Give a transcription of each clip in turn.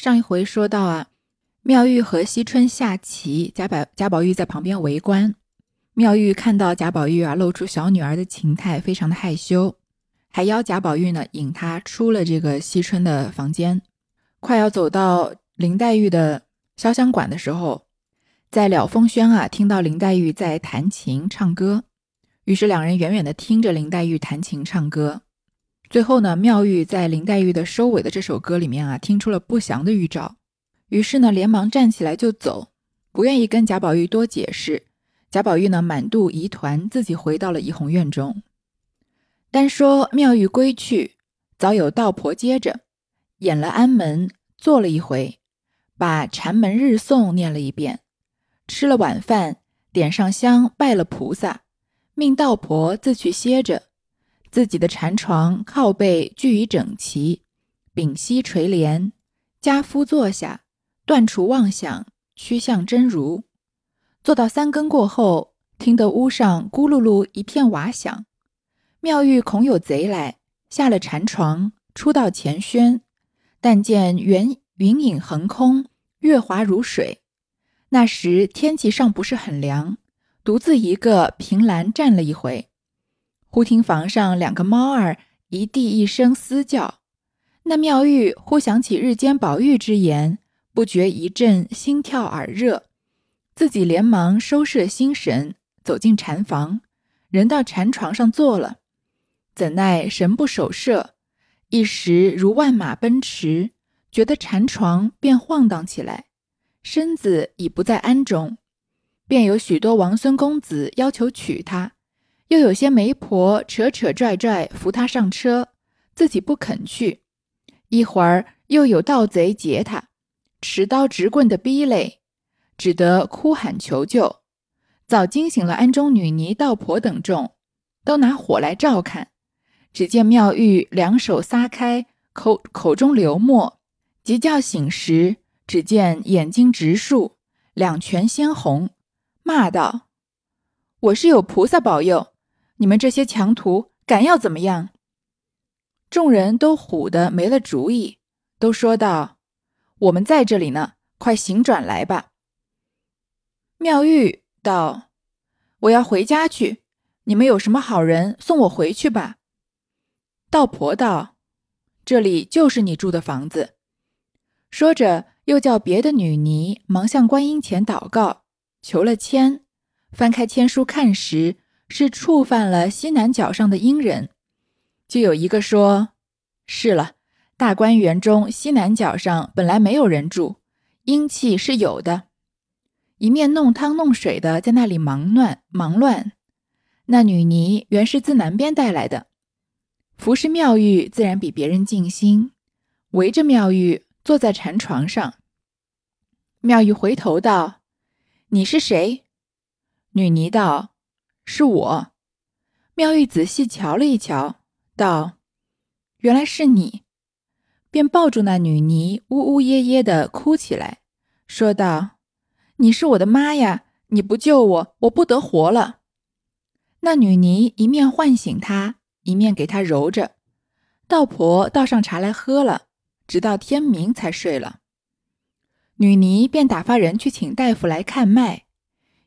上一回说到啊，妙玉和惜春下棋，贾宝贾宝玉在旁边围观。妙玉看到贾宝玉啊露出小女儿的情态，非常的害羞，还邀贾宝玉呢引他出了这个惜春的房间。快要走到林黛玉的潇湘馆的时候，在了风轩啊听到林黛玉在弹琴唱歌，于是两人远远的听着林黛玉弹琴唱歌。最后呢，妙玉在林黛玉的收尾的这首歌里面啊，听出了不祥的预兆，于是呢，连忙站起来就走，不愿意跟贾宝玉多解释。贾宝玉呢，满肚疑团，自己回到了怡红院中。单说妙玉归去，早有道婆接着演了安门，坐了一回，把禅门日诵念了一遍，吃了晚饭，点上香，拜了菩萨，命道婆自去歇着。自己的禅床靠背俱已整齐，屏息垂帘，家夫坐下，断除妄想，趋向真如。坐到三更过后，听得屋上咕噜噜一片瓦响。妙玉恐有贼来，下了禅床，出到前轩，但见云云影横空，月华如水。那时天气尚不是很凉，独自一个凭栏站了一回。忽听房上两个猫儿一地一声嘶叫，那妙玉忽想起日间宝玉之言，不觉一阵心跳耳热，自己连忙收摄心神，走进禅房，人到禅床上坐了，怎奈神不守舍，一时如万马奔驰，觉得禅床便晃荡起来，身子已不在庵中，便有许多王孙公子要求娶她。又有些媒婆扯扯拽拽扶他上车，自己不肯去。一会儿又有盗贼劫他，持刀执棍的逼勒，只得哭喊求救。早惊醒了庵中女尼、道婆等众，都拿火来照看。只见妙玉两手撒开，口口中流沫，即叫醒时，只见眼睛直竖，两拳鲜红，骂道：“我是有菩萨保佑。”你们这些强徒敢要怎么样？众人都唬得没了主意，都说道：“我们在这里呢，快行转来吧。”妙玉道：“我要回家去，你们有什么好人送我回去吧。”道婆道：“这里就是你住的房子。”说着，又叫别的女尼忙向观音前祷告，求了签，翻开签书看时。是触犯了西南角上的阴人，就有一个说：“是了，大观园中西南角上本来没有人住，阴气是有的。”一面弄汤弄水的在那里忙乱忙乱。那女尼原是自南边带来的，服侍妙玉自然比别人尽心，围着妙玉坐在禅床上。妙玉回头道：“你是谁？”女尼道。是我，妙玉仔细瞧了一瞧，道：“原来是你。”便抱住那女尼，呜呜咽咽的哭起来，说道：“你是我的妈呀！你不救我，我不得活了。”那女尼一面唤醒她，一面给她揉着。道婆倒上茶来喝了，直到天明才睡了。女尼便打发人去请大夫来看脉。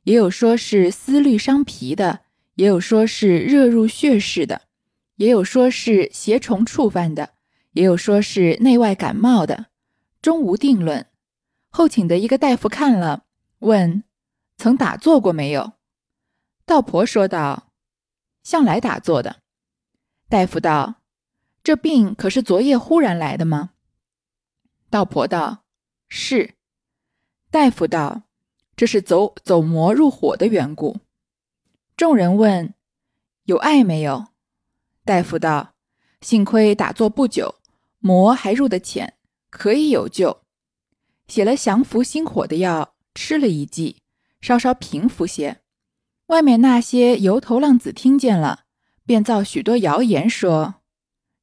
也有说是思虑伤脾的，也有说是热入血室的，也有说是邪虫触犯的，也有说是内外感冒的，终无定论。后请的一个大夫看了，问：“曾打坐过没有？”道婆说道：“向来打坐的。”大夫道：“这病可是昨夜忽然来的吗？”道婆道：“是。”大夫道。这是走走魔入火的缘故。众人问：“有碍没有？”大夫道：“幸亏打坐不久，魔还入得浅，可以有救。写了降服心火的药，吃了一剂，稍稍平服些。外面那些油头浪子听见了，便造许多谣言，说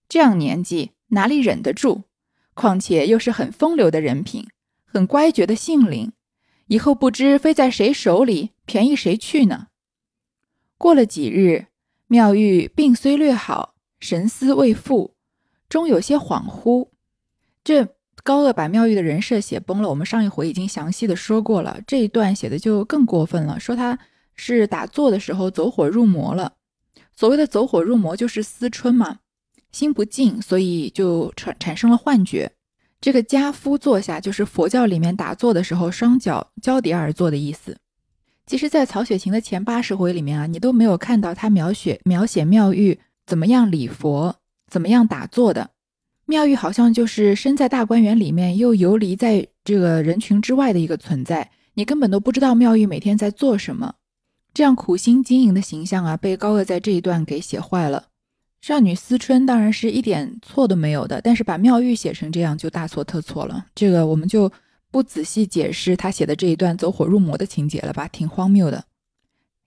这样年纪哪里忍得住？况且又是很风流的人品，很乖觉的性灵。”以后不知飞在谁手里，便宜谁去呢？过了几日，妙玉病虽略好，神思未复，终有些恍惚。这高鹗把妙玉的人设写崩了。我们上一回已经详细的说过了，这一段写的就更过分了，说他是打坐的时候走火入魔了。所谓的走火入魔，就是思春嘛，心不静，所以就产产生了幻觉。这个家夫坐下，就是佛教里面打坐的时候双脚交叠而坐的意思。其实，在曹雪芹的前八十回里面啊，你都没有看到他描写描写妙玉怎么样礼佛，怎么样打坐的。妙玉好像就是身在大观园里面，又游离在这个人群之外的一个存在，你根本都不知道妙玉每天在做什么。这样苦心经营的形象啊，被高鹗在这一段给写坏了。少女思春当然是一点错都没有的，但是把妙玉写成这样就大错特错了。这个我们就不仔细解释他写的这一段走火入魔的情节了吧，挺荒谬的。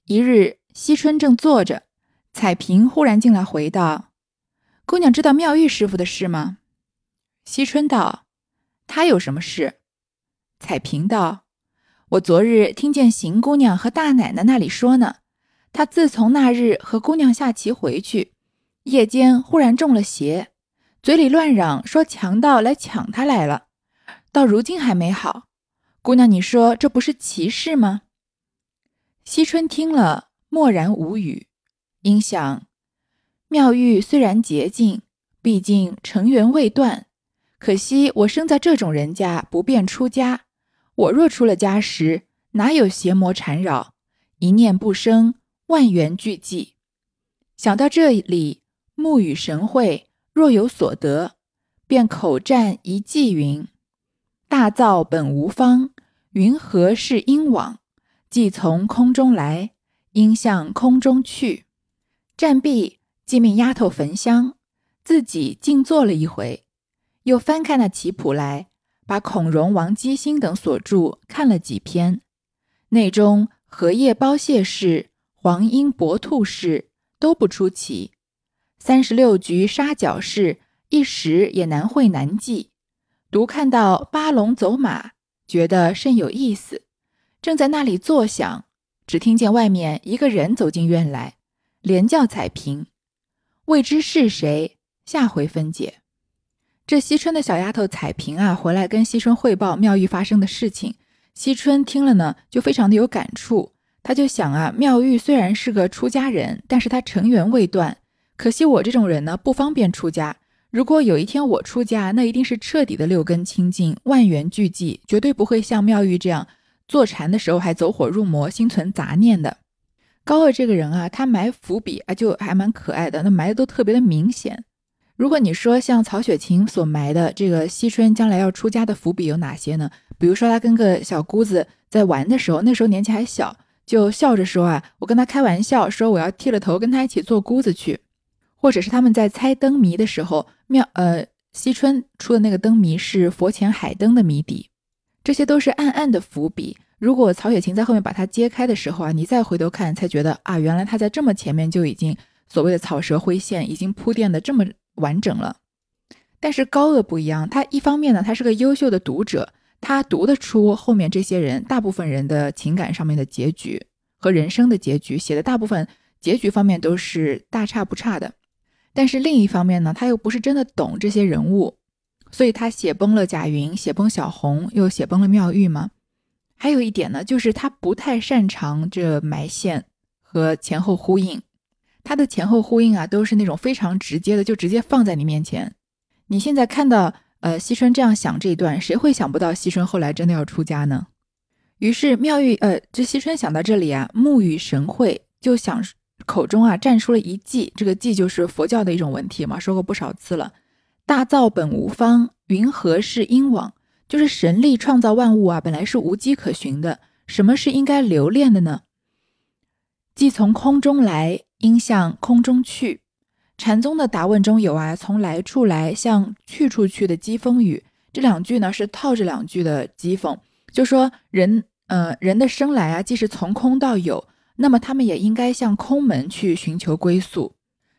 一日，惜春正坐着，彩萍忽然进来回道。姑娘知道妙玉师傅的事吗？惜春道：“他有什么事？”彩萍道：“我昨日听见邢姑娘和大奶奶那里说呢。她自从那日和姑娘下棋回去，夜间忽然中了邪，嘴里乱嚷说强盗来抢他来了，到如今还没好。姑娘，你说这不是奇事吗？”惜春听了，默然无语，因想。妙玉虽然洁净，毕竟尘缘未断。可惜我生在这种人家，不便出家。我若出了家时，哪有邪魔缠绕？一念不生，万缘俱寂。想到这里，目与神会，若有所得，便口占一偈云：“大造本无方，云何是因往？既从空中来，应向空中去。”战毕。即命丫头焚香，自己静坐了一回，又翻开那棋谱来，把孔融、王基辛等所著看了几篇，内中荷叶包蟹式、黄莺搏兔式都不出奇，三十六局杀角式一时也难会难记，独看到八龙走马，觉得甚有意思，正在那里坐想，只听见外面一个人走进院来，连叫彩萍。未知是谁，下回分解。这惜春的小丫头彩萍啊，回来跟惜春汇报妙玉发生的事情。惜春听了呢，就非常的有感触。他就想啊，妙玉虽然是个出家人，但是她尘缘未断。可惜我这种人呢，不方便出家。如果有一天我出家，那一定是彻底的六根清净，万缘俱寂，绝对不会像妙玉这样坐禅的时候还走火入魔，心存杂念的。高鹗这个人啊，他埋伏笔啊，就还蛮可爱的。那埋的都特别的明显。如果你说像曹雪芹所埋的这个惜春将来要出家的伏笔有哪些呢？比如说他跟个小姑子在玩的时候，那时候年纪还小，就笑着说啊，我跟他开玩笑说我要剃了头跟他一起做姑子去。或者是他们在猜灯谜的时候，妙呃惜春出的那个灯谜是佛前海灯的谜底，这些都是暗暗的伏笔。如果曹雪芹在后面把它揭开的时候啊，你再回头看，才觉得啊，原来他在这么前面就已经所谓的草蛇灰线已经铺垫的这么完整了。但是高鹗不一样，他一方面呢，他是个优秀的读者，他读得出后面这些人大部分人的情感上面的结局和人生的结局，写的大部分结局方面都是大差不差的。但是另一方面呢，他又不是真的懂这些人物，所以他写崩了贾云，写崩小红，又写崩了妙玉嘛。还有一点呢，就是他不太擅长这埋线和前后呼应，他的前后呼应啊，都是那种非常直接的，就直接放在你面前。你现在看到呃，惜春这样想这一段，谁会想不到惜春后来真的要出家呢？于是妙玉呃，这惜春想到这里啊，目与神会，就想口中啊站出了一偈，这个偈就是佛教的一种文体嘛，说过不少次了。大造本无方，云何是因往？就是神力创造万物啊，本来是无迹可寻的。什么是应该留恋的呢？既从空中来，应向空中去。禅宗的答问中有啊，从来处来向去处去的讥讽语。这两句呢是套着两句的讥讽，就说人，呃，人的生来啊，既是从空到有，那么他们也应该向空门去寻求归宿。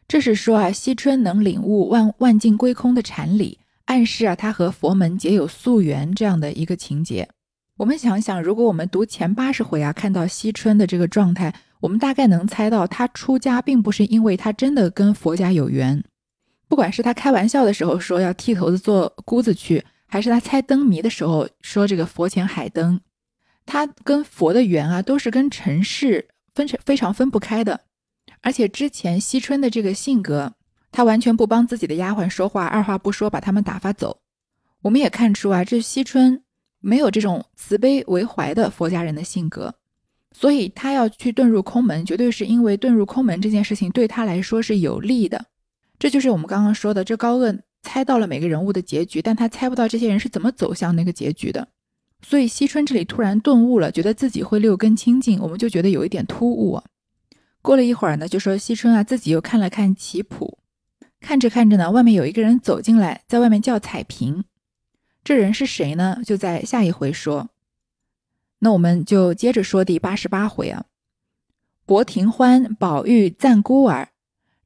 这是说啊，惜春能领悟万万境归空的禅理。暗示啊，他和佛门结有宿缘这样的一个情节。我们想想，如果我们读前八十回啊，看到惜春的这个状态，我们大概能猜到，他出家并不是因为他真的跟佛家有缘。不管是他开玩笑的时候说要剃头子做姑子去，还是他猜灯谜的时候说这个佛前海灯，他跟佛的缘啊，都是跟尘世分成非常分不开的。而且之前惜春的这个性格，他完全不帮自己的丫鬟说话，二话不说把他们打发走。我们也看出啊，这惜春没有这种慈悲为怀的佛家人的性格，所以他要去遁入空门，绝对是因为遁入空门这件事情对他来说是有利的。这就是我们刚刚说的，这高鹗猜到了每个人物的结局，但他猜不到这些人是怎么走向那个结局的。所以惜春这里突然顿悟了，觉得自己会六根清净，我们就觉得有一点突兀。过了一会儿呢，就说惜春啊，自己又看了看棋谱，看着看着呢，外面有一个人走进来，在外面叫彩屏。这人是谁呢？就在下一回说。那我们就接着说第八十八回啊。博廷欢、宝玉赞孤儿，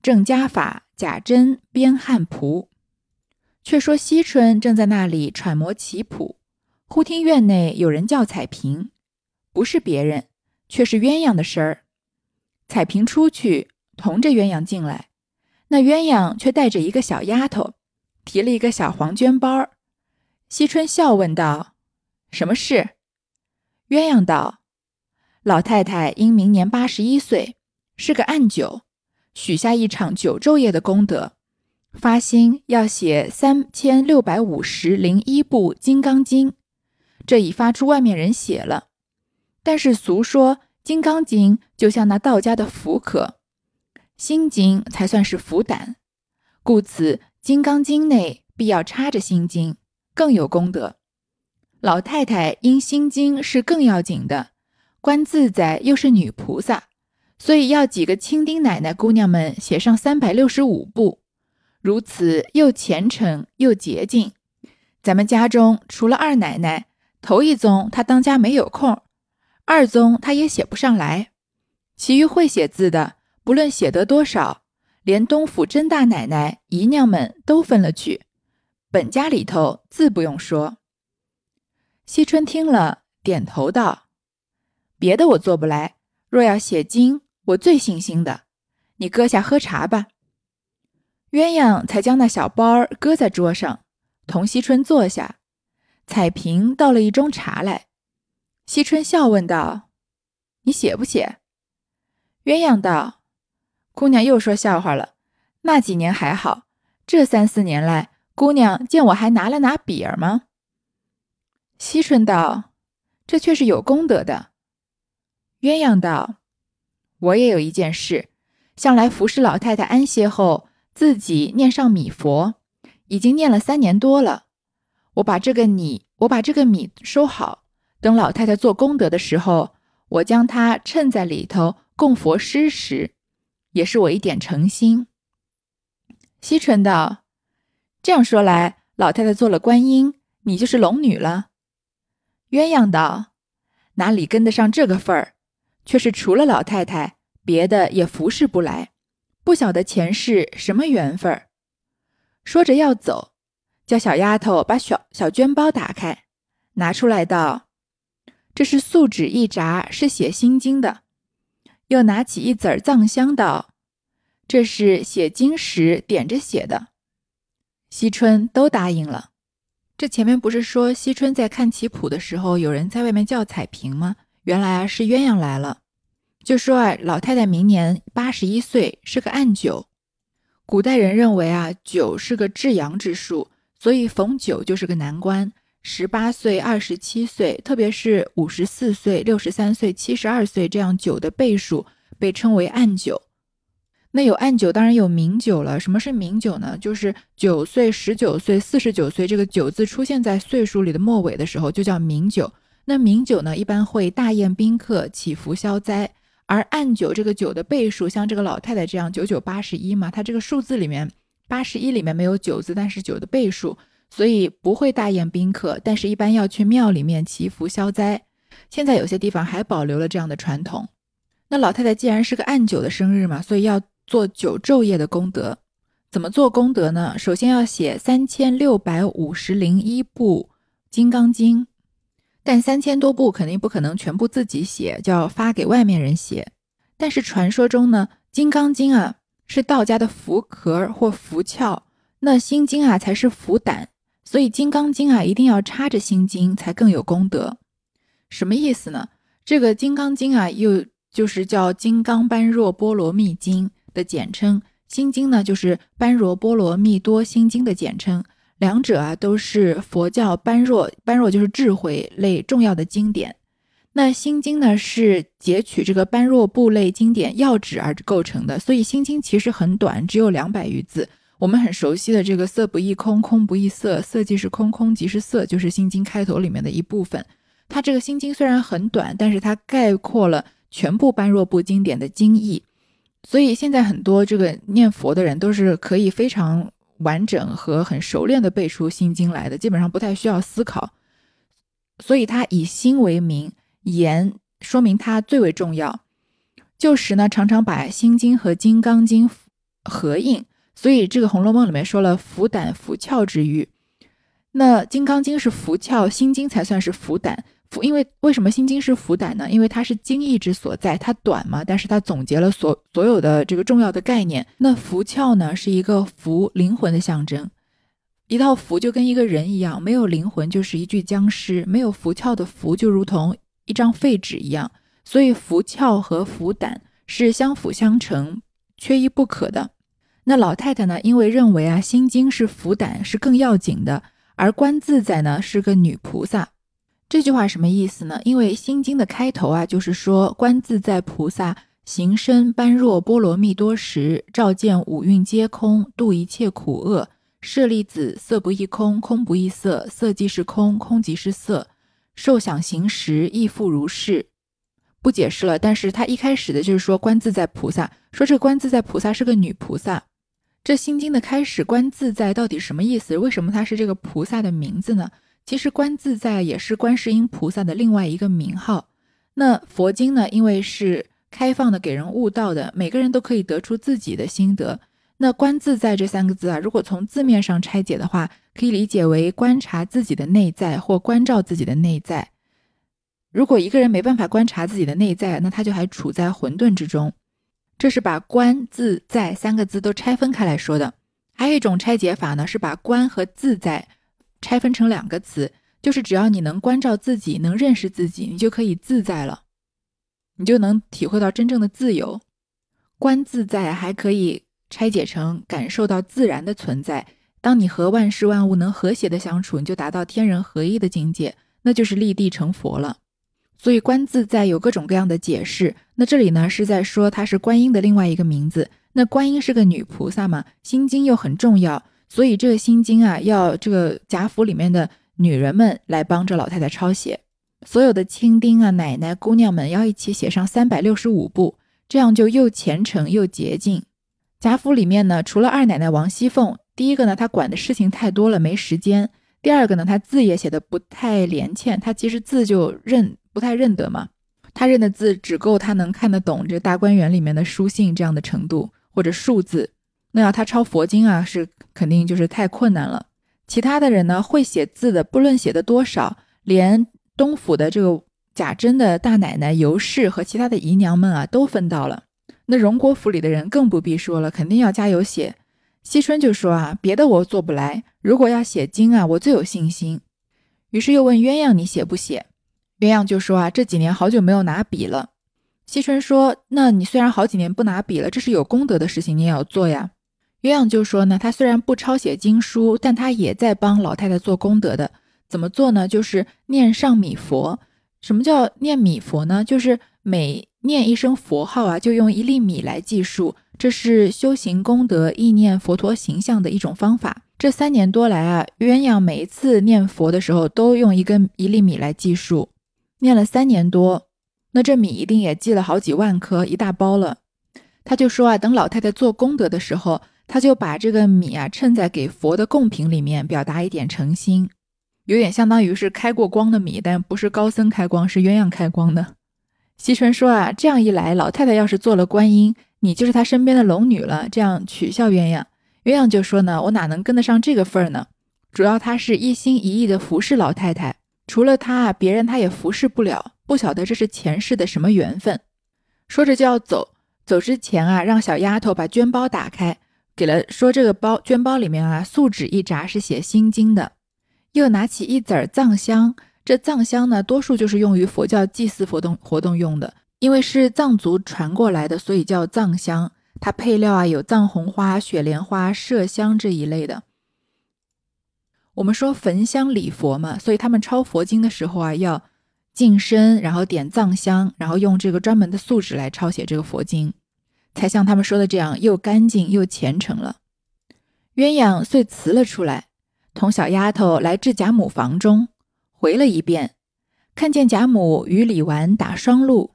郑家法、贾珍编汉谱。却说惜春正在那里揣摩棋谱，忽听院内有人叫彩屏，不是别人，却是鸳鸯的声儿。彩屏出去，同着鸳鸯进来，那鸳鸯却带着一个小丫头，提了一个小黄绢包儿。惜春笑问道：“什么事？”鸳鸯道：“老太太因明年八十一岁，是个暗九，许下一场九昼夜的功德，发心要写三千六百五十零一部《金刚经》，这已发出外面人写了，但是俗说。”《金刚经》就像那道家的符壳，心经才算是符胆，故此《金刚经》内必要插着心经，更有功德。老太太因心经是更要紧的，观自在又是女菩萨，所以要几个亲丁奶奶姑娘们写上三百六十五部，如此又虔诚又洁净。咱们家中除了二奶奶，头一宗他当家没有空。二宗他也写不上来，其余会写字的，不论写得多少，连东府甄大奶奶、姨娘们都分了去。本家里头字不用说。惜春听了，点头道：“别的我做不来，若要写经，我最信心的。你搁下喝茶吧。”鸳鸯才将那小包儿搁在桌上，同惜春坐下。彩萍倒了一盅茶来。惜春笑问道：“你写不写？”鸳鸯道：“姑娘又说笑话了。那几年还好，这三四年来，姑娘见我还拿了拿笔儿吗？”惜春道：“这却是有功德的。”鸳鸯道：“我也有一件事，向来服侍老太太安歇后，自己念上米佛，已经念了三年多了。我把这个米，我把这个米收好。”等老太太做功德的时候，我将它衬在里头供佛施食，也是我一点诚心。惜春道：“这样说来，老太太做了观音，你就是龙女了。”鸳鸯道：“哪里跟得上这个份儿？却是除了老太太，别的也服侍不来，不晓得前世什么缘分。”说着要走，叫小丫头把小小绢包打开，拿出来道。这是素纸一扎，是写心经的。又拿起一子藏香，道：“这是写经时点着写的。”惜春都答应了。这前面不是说惜春在看棋谱的时候，有人在外面叫彩屏吗？原来啊是鸳鸯来了，就说啊老太太明年八十一岁，是个暗九。古代人认为啊九是个至阳之数，所以逢九就是个难关。十八岁、二十七岁，特别是五十四岁、六十三岁、七十二岁这样九的倍数，被称为暗九。那有暗九，当然有明九了。什么是明九呢？就是九岁、十九岁、四十九岁，这个九字出现在岁数里的末尾的时候，就叫明九。那明九呢，一般会大宴宾客、祈福消灾。而暗九这个九的倍数，像这个老太太这样九九八十一嘛，她这个数字里面八十一里面没有九字，但是九的倍数。所以不会大宴宾客，但是一般要去庙里面祈福消灾。现在有些地方还保留了这样的传统。那老太太既然是个暗九的生日嘛，所以要做九昼夜的功德。怎么做功德呢？首先要写三千六百五十零一部《金刚经》，但三千多部肯定不可能全部自己写，就要发给外面人写。但是传说中呢，《金刚经》啊是道家的符壳或符壳，那《心经》啊才是符胆。所以《金刚经》啊，一定要插着心经才更有功德。什么意思呢？这个《金刚经》啊，又就是叫《金刚般若波罗蜜经》的简称，《心经》呢就是《般若波罗蜜多心经》的简称。两者啊都是佛教般若，般若就是智慧类重要的经典。那《心经》呢是截取这个般若部类经典要旨而构成的，所以《心经》其实很短，只有两百余字。我们很熟悉的这个“色不异空，空不异色，色即是空，空即是色”，就是《心经》开头里面的一部分。它这个心经虽然很短，但是它概括了全部般若部经典的经义，所以现在很多这个念佛的人都是可以非常完整和很熟练的背出心经来的，基本上不太需要思考。所以它以心为名，言说明它最为重要。旧时呢，常常把心经和金刚经合印，所以这个《红楼梦》里面说了“福胆福窍”之欲。那《金刚经》是福窍，心经才算是福胆。福，因为为什么心经是福胆呢？因为它是经义之所在，它短嘛，但是它总结了所所有的这个重要的概念。那福窍呢，是一个福灵魂的象征。一道符就跟一个人一样，没有灵魂就是一具僵尸，没有伏窍的符就如同一张废纸一样。所以伏窍和伏胆是相辅相成，缺一不可的。那老太太呢，因为认为啊，心经是伏胆是更要紧的，而观自在呢是个女菩萨。这句话什么意思呢？因为《心经》的开头啊，就是说观自在菩萨行深般若波罗蜜多时，照见五蕴皆空，度一切苦厄。舍利子，色不异空，空不异色，色即是空，空即是色。受想行识亦复如是。不解释了，但是他一开始的就是说观自在菩萨，说这个观自在菩萨是个女菩萨。这《心经》的开始，观自在到底什么意思？为什么它是这个菩萨的名字呢？其实观自在也是观世音菩萨的另外一个名号。那佛经呢，因为是开放的，给人悟道的，每个人都可以得出自己的心得。那观自在这三个字啊，如果从字面上拆解的话，可以理解为观察自己的内在或关照自己的内在。如果一个人没办法观察自己的内在，那他就还处在混沌之中。这是把观自在三个字都拆分开来说的。还有一种拆解法呢，是把观和自在。拆分成两个词，就是只要你能关照自己，能认识自己，你就可以自在了，你就能体会到真正的自由。观自在还可以拆解成感受到自然的存在。当你和万事万物能和谐的相处，你就达到天人合一的境界，那就是立地成佛了。所以观自在有各种各样的解释。那这里呢是在说它是观音的另外一个名字。那观音是个女菩萨嘛，心经又很重要。所以这个心经啊，要这个贾府里面的女人们来帮着老太太抄写，所有的亲丁啊、奶奶、姑娘们要一起写上三百六十五部，这样就又虔诚又洁净。贾府里面呢，除了二奶奶王熙凤，第一个呢，她管的事情太多了，没时间；第二个呢，她字也写的不太连欠，她其实字就认不太认得嘛，她认的字只够她能看得懂这大观园里面的书信这样的程度或者数字。那要他抄佛经啊，是肯定就是太困难了。其他的人呢，会写字的，不论写的多少，连东府的这个贾珍的大奶奶尤氏和其他的姨娘们啊，都分到了。那荣国府里的人更不必说了，肯定要加油写。惜春就说啊，别的我做不来，如果要写经啊，我最有信心。于是又问鸳鸯，你写不写？鸳鸯就说啊，这几年好久没有拿笔了。惜春说，那你虽然好几年不拿笔了，这是有功德的事情，你也要做呀。鸳鸯就说呢，他虽然不抄写经书，但他也在帮老太太做功德的。怎么做呢？就是念上米佛。什么叫念米佛呢？就是每念一声佛号啊，就用一粒米来计数。这是修行功德、意念佛陀形象的一种方法。这三年多来啊，鸳鸯每一次念佛的时候，都用一根一粒米来计数，念了三年多，那这米一定也计了好几万颗，一大包了。他就说啊，等老太太做功德的时候。他就把这个米啊称在给佛的贡品里面，表达一点诚心，有点相当于是开过光的米，但不是高僧开光，是鸳鸯开光的。惜春说啊，这样一来，老太太要是做了观音，你就是她身边的龙女了，这样取笑鸳鸯。鸳鸯就说呢，我哪能跟得上这个份儿呢？主要他是一心一意的服侍老太太，除了他啊，别人他也服侍不了，不晓得这是前世的什么缘分。说着就要走，走之前啊，让小丫头把绢包打开。给了说这个包绢包里面啊，素纸一扎是写心经的。又拿起一籽藏香。这藏香呢，多数就是用于佛教祭祀活动活动用的，因为是藏族传过来的，所以叫藏香。它配料啊有藏红花、雪莲花、麝香这一类的。我们说焚香礼佛嘛，所以他们抄佛经的时候啊，要净身，然后点藏香，然后用这个专门的素纸来抄写这个佛经，才像他们说的这样又干净又虔诚了。鸳鸯遂辞了出来，同小丫头来至贾母房中。回了一遍，看见贾母与李纨打双路，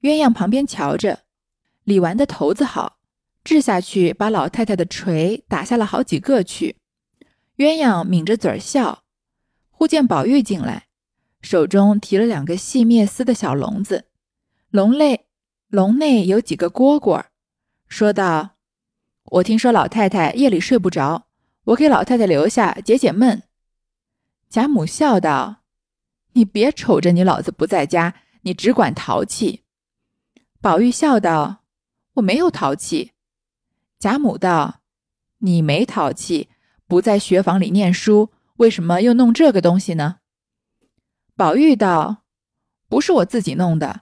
鸳鸯旁边瞧着，李纨的头子好，掷下去把老太太的锤打下了好几个去。鸳鸯抿着嘴儿笑，忽见宝玉进来，手中提了两个细篾丝的小笼子，笼内笼内有几个蝈蝈，说道：“我听说老太太夜里睡不着，我给老太太留下解解闷。”贾母笑道：“你别瞅着你老子不在家，你只管淘气。”宝玉笑道：“我没有淘气。”贾母道：“你没淘气，不在学房里念书，为什么又弄这个东西呢？”宝玉道：“不是我自己弄的，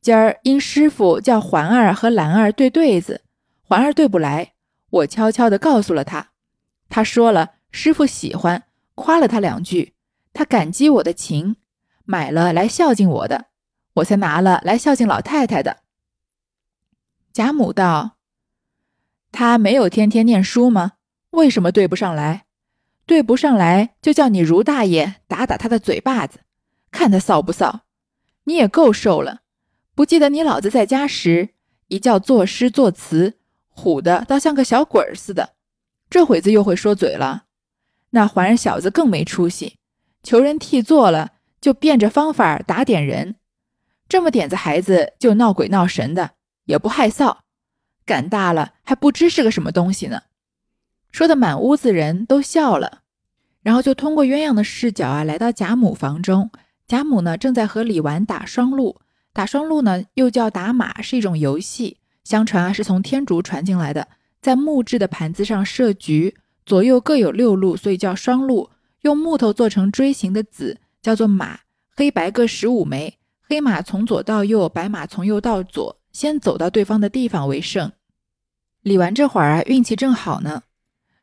今儿因师傅叫环儿和兰儿对对子，环儿对不来，我悄悄的告诉了他，他说了，师傅喜欢。”夸了他两句，他感激我的情，买了来孝敬我的，我才拿了来孝敬老太太的。贾母道：“他没有天天念书吗？为什么对不上来？对不上来就叫你如大爷打打他的嘴巴子，看他臊不臊？你也够瘦了。不记得你老子在家时，一叫作诗作词，唬的倒像个小鬼似的，这会子又会说嘴了。”那环儿小子更没出息，求人替做了，就变着方法打点人。这么点子孩子就闹鬼闹神的，也不害臊，赶大了还不知是个什么东西呢。说的满屋子人都笑了，然后就通过鸳鸯的视角啊，来到贾母房中。贾母呢正在和李纨打双路，打双路呢又叫打马，是一种游戏。相传啊是从天竺传进来的，在木质的盘子上设局。左右各有六路，所以叫双路。用木头做成锥形的子，叫做马。黑白各十五枚，黑马从左到右，白马从右到左，先走到对方的地方为胜。李纨这会儿啊，运气正好呢，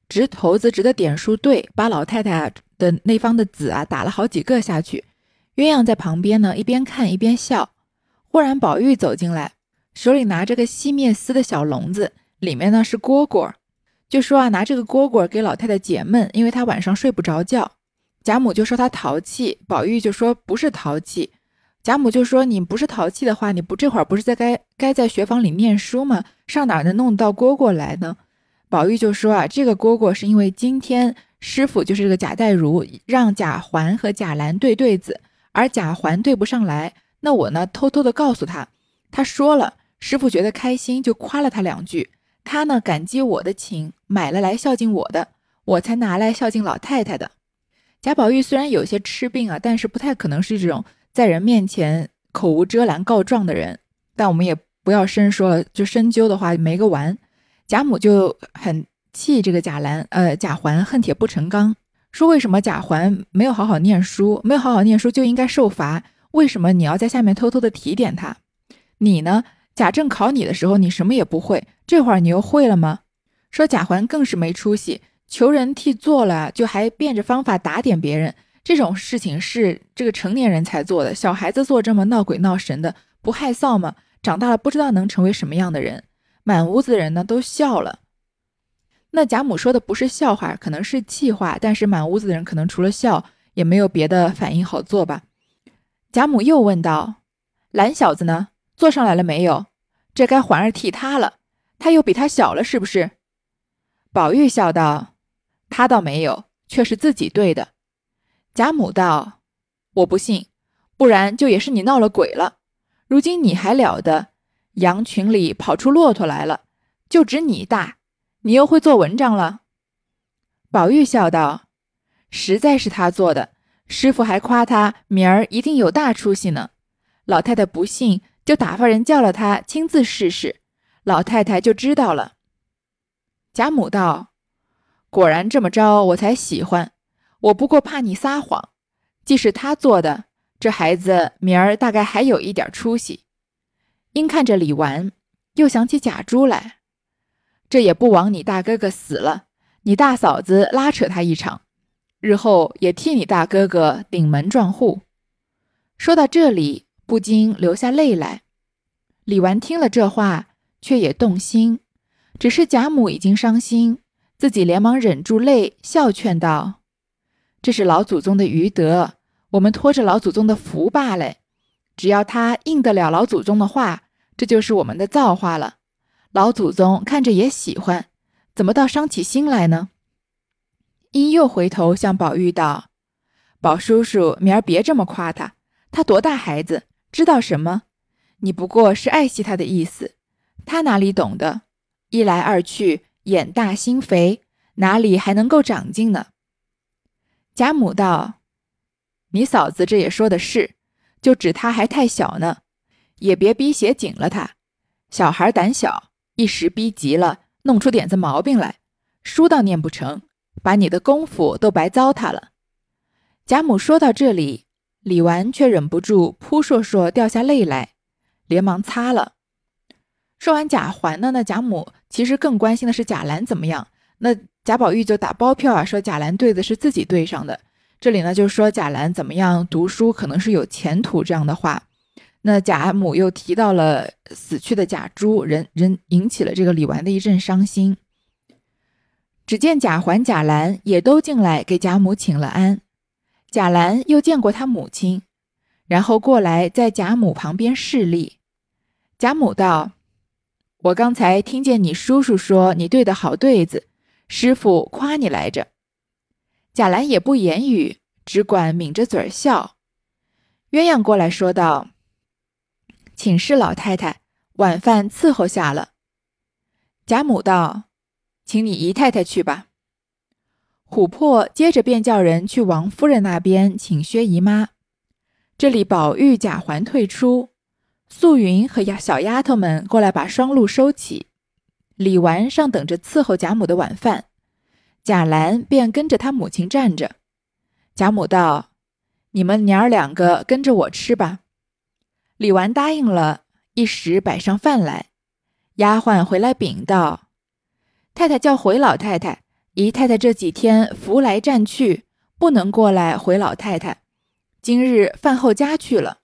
直头子直的点数对，把老太太的那方的子啊打了好几个下去。鸳鸯在旁边呢，一边看一边笑。忽然宝玉走进来，手里拿着个细面丝的小笼子，里面呢是蝈蝈。就说啊，拿这个蝈蝈给老太太解闷，因为她晚上睡不着觉。贾母就说她淘气，宝玉就说不是淘气。贾母就说你不是淘气的话，你不这会儿不是在该该在学房里念书吗？上哪能弄到蝈蝈来呢？宝玉就说啊，这个蝈蝈是因为今天师傅就是这个贾代儒让贾环和贾兰对对子，而贾环对不上来，那我呢偷偷的告诉他，他说了，师傅觉得开心，就夸了他两句。他呢感激我的情，买了来孝敬我的，我才拿来孝敬老太太的。贾宝玉虽然有些痴病啊，但是不太可能是这种在人面前口无遮拦告状的人。但我们也不要深说了，就深究的话没个完。贾母就很气这个贾兰，呃，贾环恨铁不成钢，说为什么贾环没有好好念书，没有好好念书就应该受罚？为什么你要在下面偷偷的提点他？你呢？贾政考你的时候，你什么也不会，这会儿你又会了吗？说贾环更是没出息，求人替做了，就还变着方法打点别人，这种事情是这个成年人才做的，小孩子做这么闹鬼闹神的，不害臊吗？长大了不知道能成为什么样的人。满屋子的人呢都笑了。那贾母说的不是笑话，可能是气话，但是满屋子的人可能除了笑，也没有别的反应好做吧。贾母又问道：“懒小子呢？”坐上来了没有？这该环儿替他了。他又比他小了，是不是？宝玉笑道：“他倒没有，却是自己对的。”贾母道：“我不信，不然就也是你闹了鬼了。如今你还了得？羊群里跑出骆驼来了，就指你大，你又会做文章了。”宝玉笑道：“实在是他做的，师傅还夸他明儿一定有大出息呢。老太太不信。”就打发人叫了他亲自试试，老太太就知道了。贾母道：“果然这么着，我才喜欢。我不过怕你撒谎。既是他做的，这孩子明儿大概还有一点出息。因看着李纨，又想起贾珠来，这也不枉你大哥哥死了，你大嫂子拉扯他一场，日后也替你大哥哥顶门撞户。说到这里，不禁流下泪来。李纨听了这话，却也动心，只是贾母已经伤心，自己连忙忍住泪，笑劝道。这是老祖宗的余德，我们托着老祖宗的福罢了。只要他应得了老祖宗的话，这就是我们的造化了。老祖宗看着也喜欢，怎么倒伤起心来呢？因又回头向宝玉道：“宝叔叔，明儿别这么夸他，他多大孩子，知道什么？你不过是爱惜他的意思，他哪里懂得？一来二去，眼大心肥，哪里还能够长进呢？”贾母道：“你嫂子这也说的是，就指他还太小呢，也别逼写紧了他。小孩胆小，一时逼急了，弄出点子毛病来，书倒念不成，把你的功夫都白糟蹋了。”贾母说到这里，李纨却忍不住扑簌簌掉下泪来，连忙擦了。说完贾环呢，那贾母其实更关心的是贾兰怎么样。那贾宝玉就打包票啊，说贾兰对的是自己对上的。这里呢，就说贾兰怎么样读书，可能是有前途这样的话。那贾母又提到了死去的贾珠，人人引起了这个李纨的一阵伤心。只见贾环、贾兰也都进来给贾母请了安。贾兰又见过他母亲，然后过来在贾母旁边侍立。贾母道：“我刚才听见你叔叔说你对的好对子。”师傅夸你来着，贾兰也不言语，只管抿着嘴儿笑。鸳鸯过来说道：“请示老太太，晚饭伺候下了。”贾母道：“请你姨太太去吧。”琥珀接着便叫人去王夫人那边请薛姨妈。这里宝玉、贾环退出，素云和丫小丫头们过来把双鹿收起。李纨上等着伺候贾母的晚饭，贾兰便跟着他母亲站着。贾母道：“你们娘儿两个跟着我吃吧。”李纨答应了，一时摆上饭来。丫鬟回来禀道：“太太叫回老太太，姨太太这几天扶来站去，不能过来回老太太。今日饭后家去了。”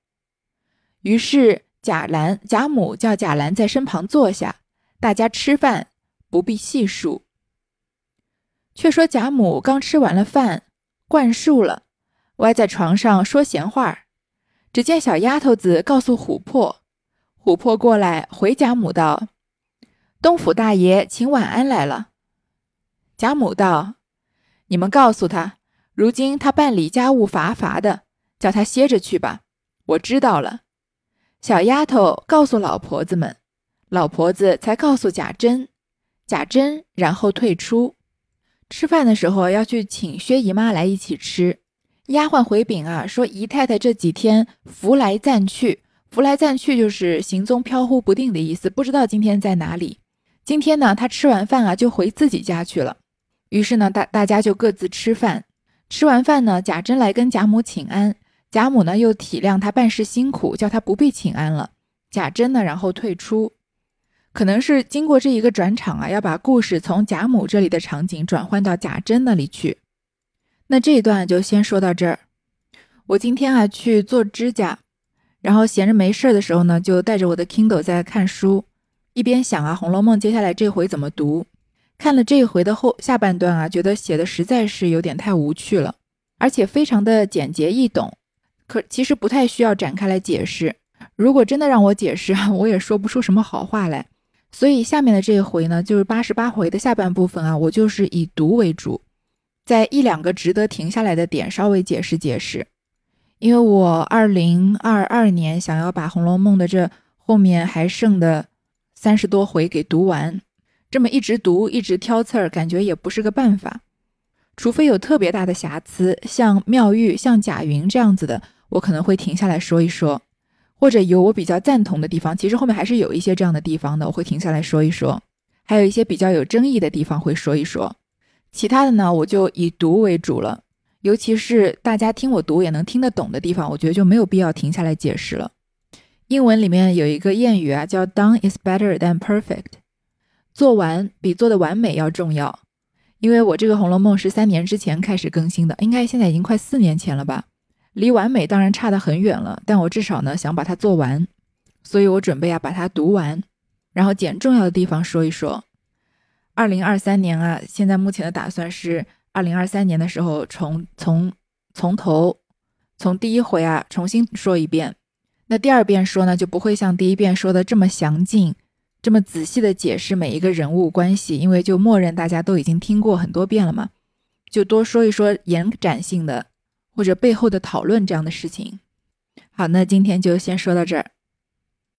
于是贾兰、贾母叫贾兰在身旁坐下。大家吃饭不必细数。却说贾母刚吃完了饭，灌漱了，歪在床上说闲话。只见小丫头子告诉琥珀，琥珀过来回贾母道：“东府大爷请晚安来了。”贾母道：“你们告诉他，如今他办理家务乏乏的，叫他歇着去吧。我知道了。”小丫头告诉老婆子们。老婆子才告诉贾珍，贾珍然后退出。吃饭的时候要去请薛姨妈来一起吃。丫鬟回禀啊，说姨太太这几天浮来暂去，浮来暂去就是行踪飘忽不定的意思，不知道今天在哪里。今天呢，她吃完饭啊就回自己家去了。于是呢，大大家就各自吃饭。吃完饭呢，贾珍来跟贾母请安，贾母呢又体谅她办事辛苦，叫她不必请安了。贾珍呢，然后退出。可能是经过这一个转场啊，要把故事从贾母这里的场景转换到贾珍那里去。那这一段就先说到这儿。我今天啊去做指甲，然后闲着没事儿的时候呢，就带着我的 Kindle 在看书，一边想啊《红楼梦》接下来这回怎么读。看了这一回的后下半段啊，觉得写的实在是有点太无趣了，而且非常的简洁易懂，可其实不太需要展开来解释。如果真的让我解释，我也说不出什么好话来。所以下面的这一回呢，就是八十八回的下半部分啊，我就是以读为主，在一两个值得停下来的点稍微解释解释。因为我二零二二年想要把《红楼梦》的这后面还剩的三十多回给读完，这么一直读一直挑刺儿，感觉也不是个办法。除非有特别大的瑕疵，像妙玉、像贾云这样子的，我可能会停下来说一说。或者有我比较赞同的地方，其实后面还是有一些这样的地方的，我会停下来说一说；还有一些比较有争议的地方会说一说。其他的呢，我就以读为主了。尤其是大家听我读也能听得懂的地方，我觉得就没有必要停下来解释了。英文里面有一个谚语啊，叫 “Done is better than perfect”，做完比做的完美要重要。因为我这个《红楼梦》是三年之前开始更新的，应该现在已经快四年前了吧，离完美当然差得很远了。但我至少呢想把它做完，所以我准备啊把它读完，然后捡重要的地方说一说。二零二三年啊，现在目前的打算是二零二三年的时候从从从头从第一回啊重新说一遍。那第二遍说呢，就不会像第一遍说的这么详尽、这么仔细的解释每一个人物关系，因为就默认大家都已经听过很多遍了嘛，就多说一说延展性的或者背后的讨论这样的事情。好，那今天就先说到这儿。